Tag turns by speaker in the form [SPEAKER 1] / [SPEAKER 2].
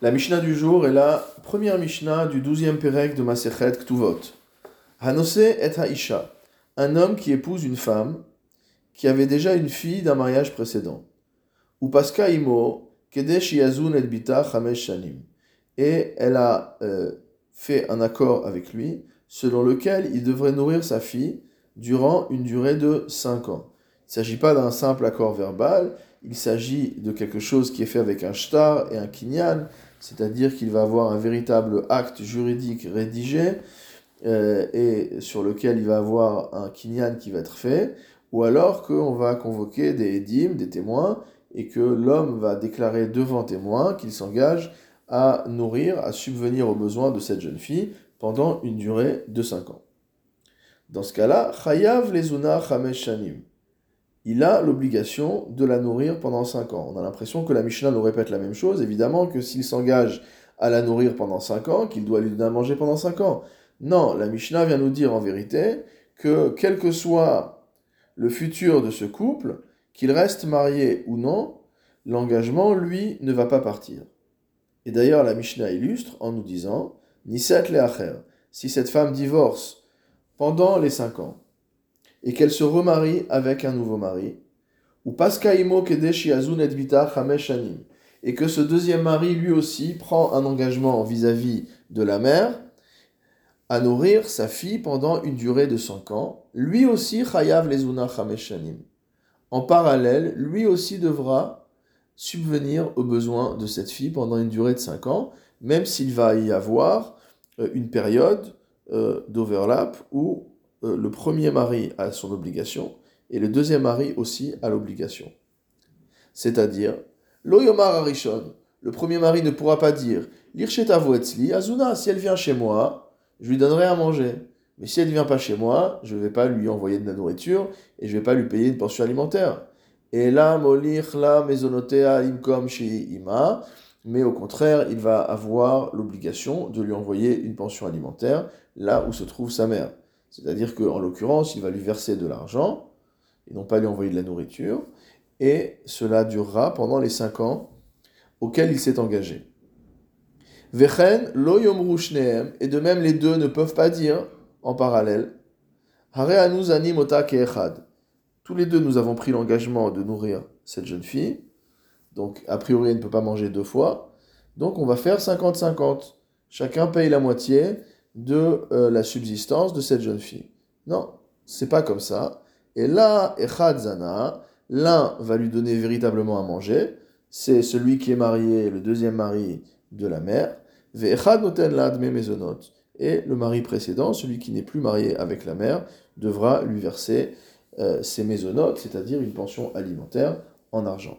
[SPEAKER 1] La Mishnah du jour est la première Mishnah du 12e Pérec de Masechet Ktuvot. Hanose et Haisha, un homme qui épouse une femme qui avait déjà une fille d'un mariage précédent. Ou Paska Imo, Kedesh Yazun et Bita Chamesh Shanim. Et elle a euh, fait un accord avec lui selon lequel il devrait nourrir sa fille durant une durée de 5 ans. Il ne s'agit pas d'un simple accord verbal, il s'agit de quelque chose qui est fait avec un shtar et un kinyan, c'est-à-dire qu'il va avoir un véritable acte juridique rédigé euh, et sur lequel il va avoir un kinyan qui va être fait, ou alors qu'on va convoquer des édimes, des témoins, et que l'homme va déclarer devant témoins qu'il s'engage à nourrir, à subvenir aux besoins de cette jeune fille pendant une durée de 5 ans. Dans ce cas-là, Chayav lezuna chamesh shanim il a l'obligation de la nourrir pendant 5 ans. On a l'impression que la Mishnah nous répète la même chose, évidemment que s'il s'engage à la nourrir pendant 5 ans, qu'il doit lui donner à manger pendant 5 ans. Non, la Mishnah vient nous dire en vérité que quel que soit le futur de ce couple, qu'il reste marié ou non, l'engagement, lui, ne va pas partir. Et d'ailleurs, la Mishnah illustre en nous disant Niset le si cette femme divorce pendant les 5 ans, et qu'elle se remarie avec un nouveau mari, ou Paskaimo Kedeshi Azun et et que ce deuxième mari lui aussi prend un engagement vis-à-vis de la mère à nourrir sa fille pendant une durée de 5 ans, lui aussi Chayav Lezuna Chameshanim. En parallèle, lui aussi devra subvenir aux besoins de cette fille pendant une durée de 5 ans, même s'il va y avoir euh, une période euh, d'overlap où euh, le premier mari a son obligation et le deuxième mari aussi a l'obligation. C'est-à-dire, l'oyomar arishon, le premier mari ne pourra pas dire Azuna, si elle vient chez moi, je lui donnerai à manger. Mais si elle ne vient pas chez moi, je ne vais pas lui envoyer de la nourriture et je ne vais pas lui payer une pension alimentaire. Et là, molich la mesonotea ima, mais au contraire, il va avoir l'obligation de lui envoyer une pension alimentaire là où se trouve sa mère. C'est-à-dire qu'en l'occurrence, il va lui verser de l'argent, et non pas lui envoyer de la nourriture, et cela durera pendant les cinq ans auxquels il s'est engagé. Vechen, lo et de même les deux ne peuvent pas dire en parallèle, Hare mota Tous les deux, nous avons pris l'engagement de nourrir cette jeune fille, donc a priori, elle ne peut pas manger deux fois, donc on va faire 50-50. Chacun paye la moitié, de euh, la subsistance de cette jeune fille. Non, c'est pas comme ça. Et là, Echad Zana, l'un va lui donner véritablement à manger, c'est celui qui est marié, le deuxième mari de la mère. Et le mari précédent, celui qui n'est plus marié avec la mère, devra lui verser euh, ses mésonotes, c'est-à-dire une pension alimentaire en argent.